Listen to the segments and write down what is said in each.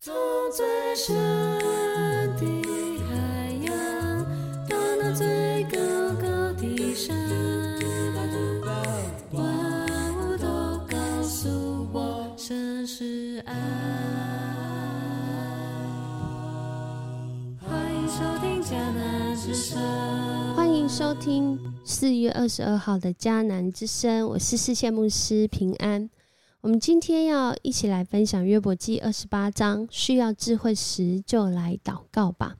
从最深的海洋，到那最高高的山，万物都告诉我，这是爱。欢迎收听迦南之声。欢迎收听四月二十二号的迦南之声，我是世界牧师平安。我们今天要一起来分享约伯记二十八章，需要智慧时就来祷告吧。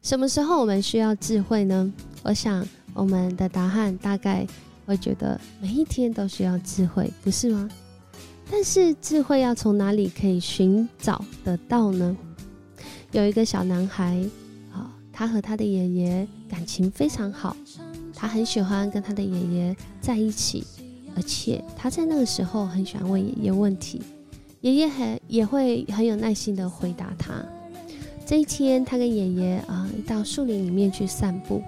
什么时候我们需要智慧呢？我想我们的答案大概会觉得每一天都需要智慧，不是吗？但是智慧要从哪里可以寻找得到呢？有一个小男孩，啊，他和他的爷爷感情非常好，他很喜欢跟他的爷爷在一起。而且他在那个时候很喜欢问爷爷问题，爷爷很也会很有耐心的回答他。这一天，他跟爷爷啊到树林里面去散步，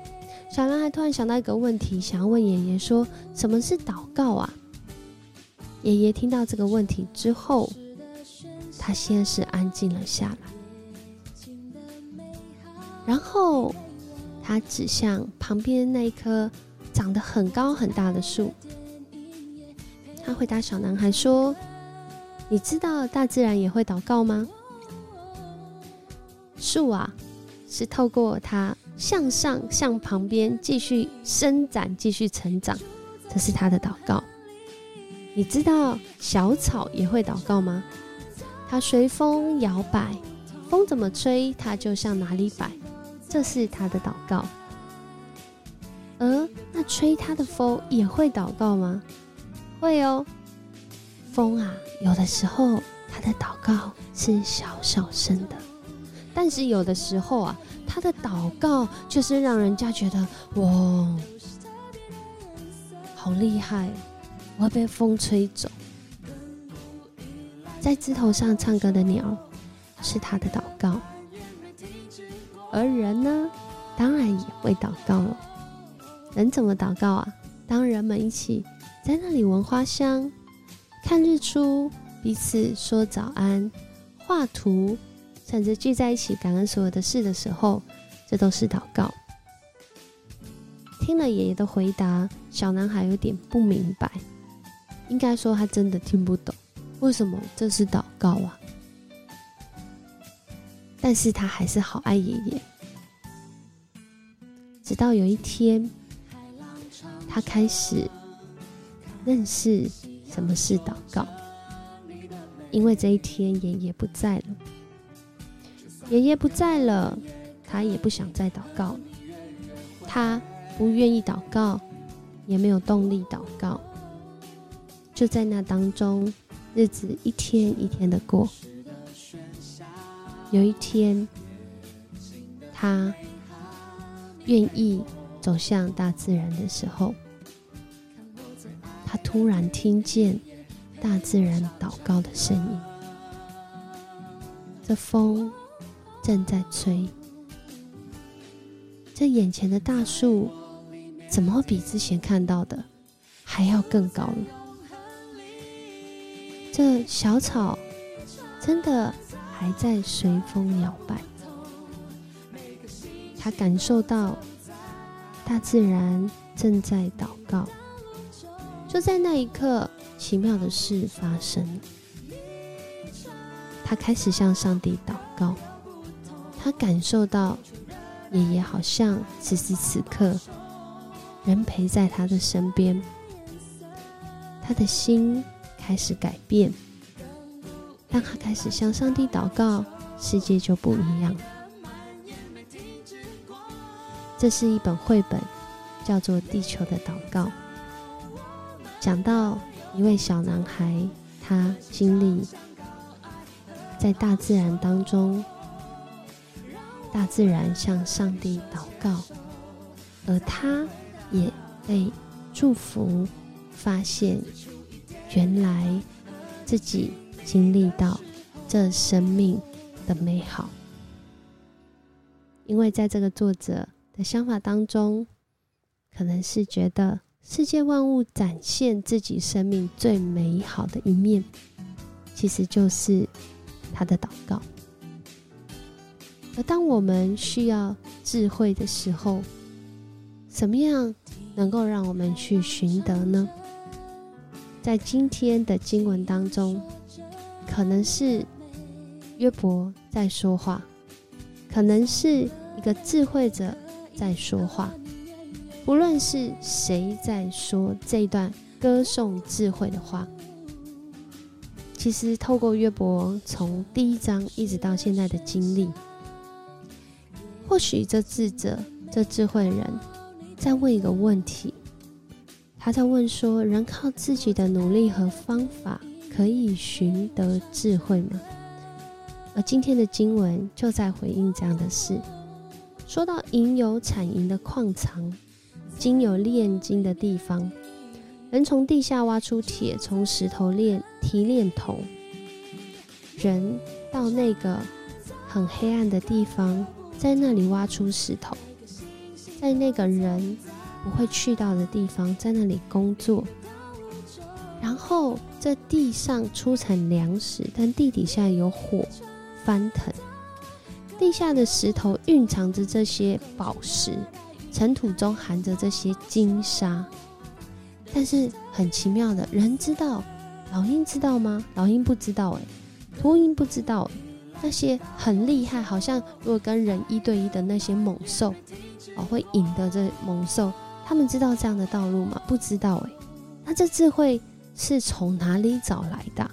小男孩突然想到一个问题，想要问爷爷说：“什么是祷告啊？”爷爷听到这个问题之后，他先是安静了下来，然后他指向旁边那一棵长得很高很大的树。他回答小男孩说：“你知道大自然也会祷告吗？树啊，是透过它向上向旁边继续伸展、继续成长，这是它的祷告。你知道小草也会祷告吗？它随风摇摆，风怎么吹，它就向哪里摆，这是它的祷告。而那吹它的风也会祷告吗？”会哦，风啊，有的时候他的祷告是小小声的，但是有的时候啊，他的祷告就是让人家觉得哇，好厉害，我会被风吹走。在枝头上唱歌的鸟是他的祷告，而人呢，当然也会祷告了。人怎么祷告啊？当人们一起。在那里闻花香，看日出，彼此说早安，画图，甚至聚在一起感恩所有的事的时候，这都是祷告。听了爷爷的回答，小男孩有点不明白，应该说他真的听不懂，为什么这是祷告啊？但是他还是好爱爷爷。直到有一天，他开始。认识什么是祷告，因为这一天爷爷不在了，爷爷不在了，他也不想再祷告了，他不愿意祷告，也没有动力祷告。就在那当中，日子一天一天的过。有一天，他愿意走向大自然的时候。他突然听见大自然祷告的声音，这风正在吹，这眼前的大树怎么比之前看到的还要更高了？这小草真的还在随风摇摆，他感受到大自然正在祷告。就在那一刻，奇妙的事发生了。他开始向上帝祷告，他感受到爷爷好像此时此刻人陪在他的身边。他的心开始改变。当他开始向上帝祷告，世界就不一样。这是一本绘本，叫做《地球的祷告》。讲到一位小男孩，他经历在大自然当中，大自然向上帝祷告，而他也被祝福，发现原来自己经历到这生命的美好，因为在这个作者的想法当中，可能是觉得。世界万物展现自己生命最美好的一面，其实就是他的祷告。而当我们需要智慧的时候，什么样能够让我们去寻得呢？在今天的经文当中，可能是约伯在说话，可能是一个智慧者在说话。不论是谁在说这段歌颂智慧的话，其实透过约伯从第一章一直到现在的经历。或许这智者、这智慧人，在问一个问题，他在问说：人靠自己的努力和方法，可以寻得智慧吗？而今天的经文就在回应这样的事。说到银有产银的矿藏，金有炼金的地方，人从地下挖出铁，从石头炼提炼铜，人到那个很黑暗的地方。在那里挖出石头，在那个人不会去到的地方，在那里工作，然后在地上出产粮食，但地底下有火翻腾，地下的石头蕴藏着这些宝石，尘土中含着这些金沙。但是很奇妙的，人知道，老鹰知道吗？老鹰不知道，哎，秃鹰不知道。那些很厉害，好像如果跟人一对一的那些猛兽，哦，会引得这猛兽，他们知道这样的道路吗？不知道诶。那这智慧是从哪里找来的？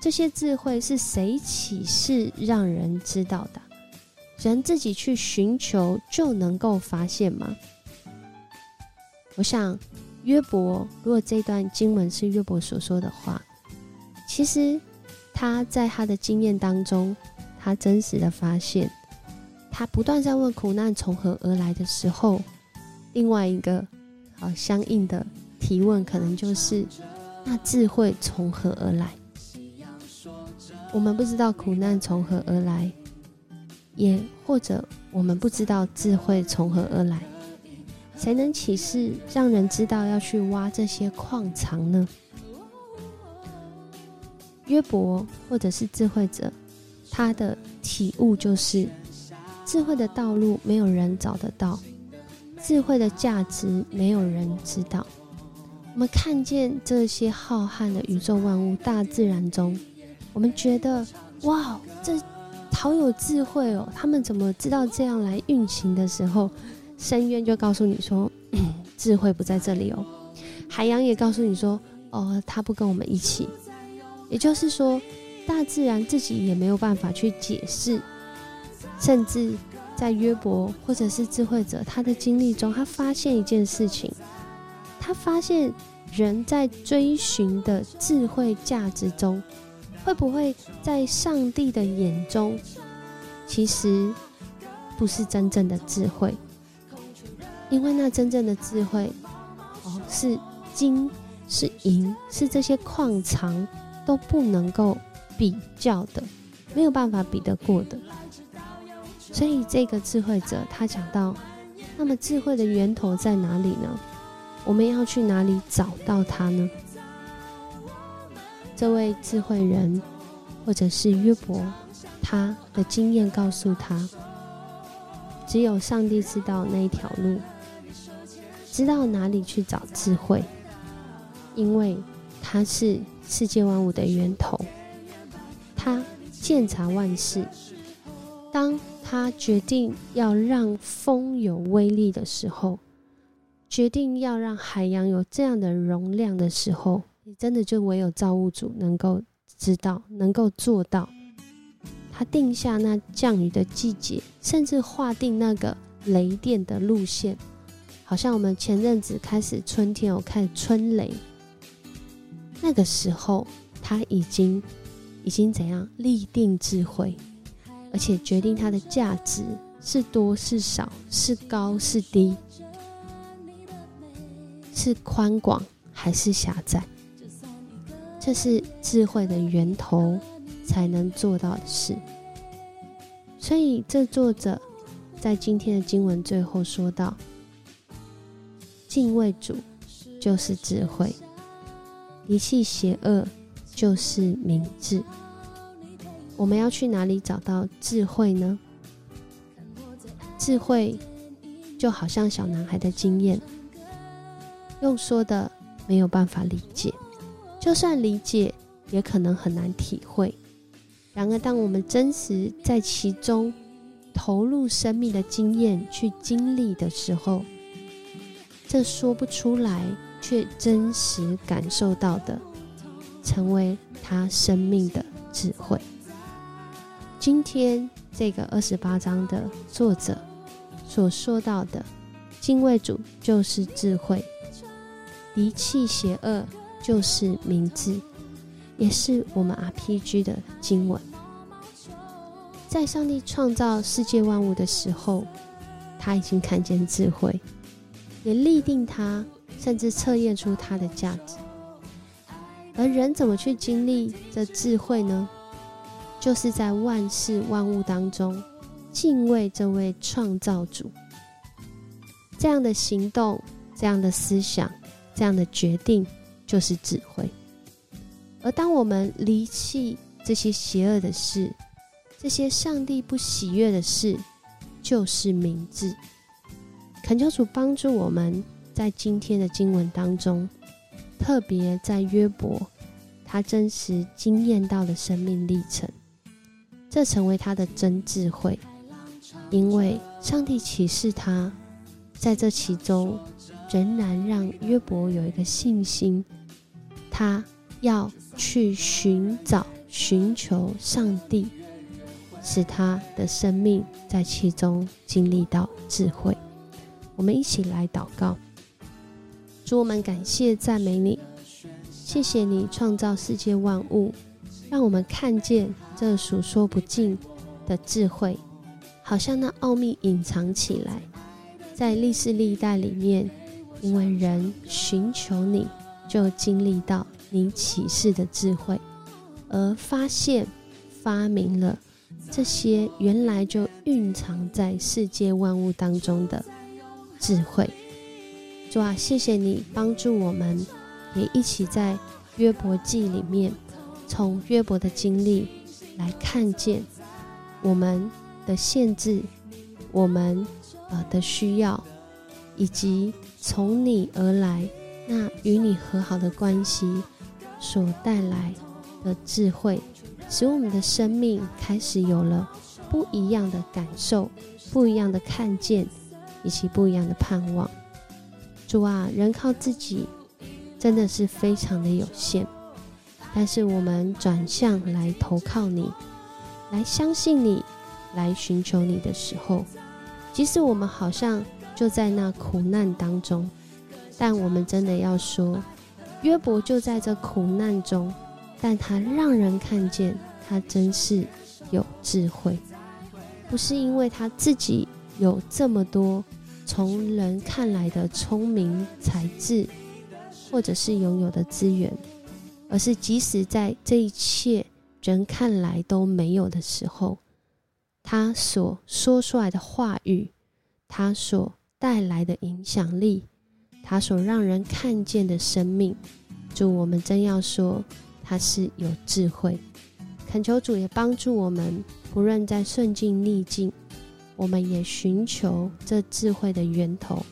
这些智慧是谁启示让人知道的？人自己去寻求就能够发现吗？我想约伯，如果这段经文是约伯所说的话，其实。他在他的经验当中，他真实的发现，他不断在问苦难从何而来的时候，另外一个啊相应的提问，可能就是那智慧从何而来？我们不知道苦难从何而来，也或者我们不知道智慧从何而来，谁能启示让人知道要去挖这些矿藏呢？约伯或者是智慧者，他的体悟就是智慧的道路没有人找得到，智慧的价值没有人知道。我们看见这些浩瀚的宇宙万物、大自然中，我们觉得哇，这好有智慧哦！他们怎么知道这样来运行的时候，深渊就告诉你说，智慧不在这里哦。海洋也告诉你说，哦，他不跟我们一起。也就是说，大自然自己也没有办法去解释，甚至在约伯或者是智慧者他的经历中，他发现一件事情，他发现人在追寻的智慧价值中，会不会在上帝的眼中，其实不是真正的智慧，因为那真正的智慧，哦，是金，是银，是这些矿藏。都不能够比较的，没有办法比得过的。所以这个智慧者他讲到，那么智慧的源头在哪里呢？我们要去哪里找到它呢？这位智慧人，或者是约伯，他的经验告诉他，只有上帝知道那一条路，知道哪里去找智慧，因为他是。世界万物的源头，他鉴察万事。当他决定要让风有威力的时候，决定要让海洋有这样的容量的时候，你真的就唯有造物主能够知道，能够做到。他定下那降雨的季节，甚至划定那个雷电的路线，好像我们前阵子开始春天有看春雷。那个时候，他已经已经怎样立定智慧，而且决定它的价值是多是少，是高是低，是宽广还是狭窄。这是智慧的源头才能做到的事。所以，这作者在今天的经文最后说道：“敬畏主就是智慧。”离弃邪恶就是明智。我们要去哪里找到智慧呢？智慧就好像小男孩的经验，用说的没有办法理解，就算理解，也可能很难体会。然而，当我们真实在其中投入生命的经验去经历的时候，这说不出来却真实感受到的，成为他生命的智慧。今天这个二十八章的作者所说到的敬畏主就是智慧，离弃邪恶就是名字，也是我们 RPG 的经文。在上帝创造世界万物的时候，他已经看见智慧。也立定它，甚至测验出它的价值。而人怎么去经历这智慧呢？就是在万事万物当中敬畏这位创造主。这样的行动、这样的思想、这样的决定，就是智慧。而当我们离弃这些邪恶的事，这些上帝不喜悦的事，就是明智。恳求主帮助我们在今天的经文当中，特别在约伯他真实经验到的生命历程，这成为他的真智慧。因为上帝启示他，在这其中仍然让约伯有一个信心，他要去寻找、寻求上帝，使他的生命在其中经历到智慧。我们一起来祷告，主我们感谢赞美你，谢谢你创造世界万物，让我们看见这数说不尽的智慧，好像那奥秘隐藏起来，在历史历代里面，因为人寻求你，就经历到你启示的智慧，而发现发明了这些原来就蕴藏在世界万物当中的。智慧，主啊，谢谢你帮助我们，也一起在约伯记里面，从约伯的经历来看见我们的限制，我们呃的需要，以及从你而来那与你和好的关系所带来的智慧，使我们的生命开始有了不一样的感受，不一样的看见。以及不一样的盼望，主啊，人靠自己真的是非常的有限，但是我们转向来投靠你，来相信你，来寻求你的时候，即使我们好像就在那苦难当中，但我们真的要说，约伯就在这苦难中，但他让人看见他真是有智慧，不是因为他自己有这么多。从人看来的聪明才智，或者是拥有的资源，而是即使在这一切人看来都没有的时候，他所说出来的话语，他所带来的影响力，他所让人看见的生命，主，我们真要说他是有智慧。恳求主也帮助我们，不论在顺境逆境。我们也寻求这智慧的源头，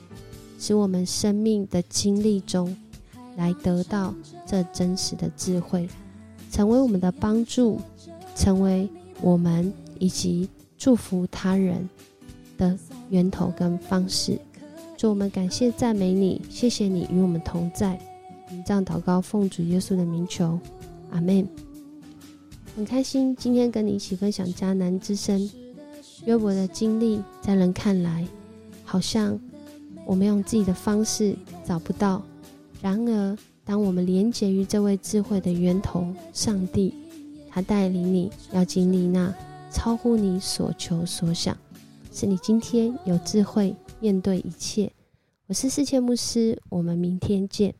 使我们生命的经历中来得到这真实的智慧，成为我们的帮助，成为我们以及祝福他人的源头跟方式。我们感谢赞美你，谢谢你与我们同在。我们这样祷告，奉主耶稣的名求，阿门。很开心今天跟你一起分享迦南之声。约伯的经历，在人看来，好像我们用自己的方式找不到。然而，当我们连接于这位智慧的源头——上帝，他带领你要经历那超乎你所求所想，是你今天有智慧面对一切。我是世界牧师，我们明天见。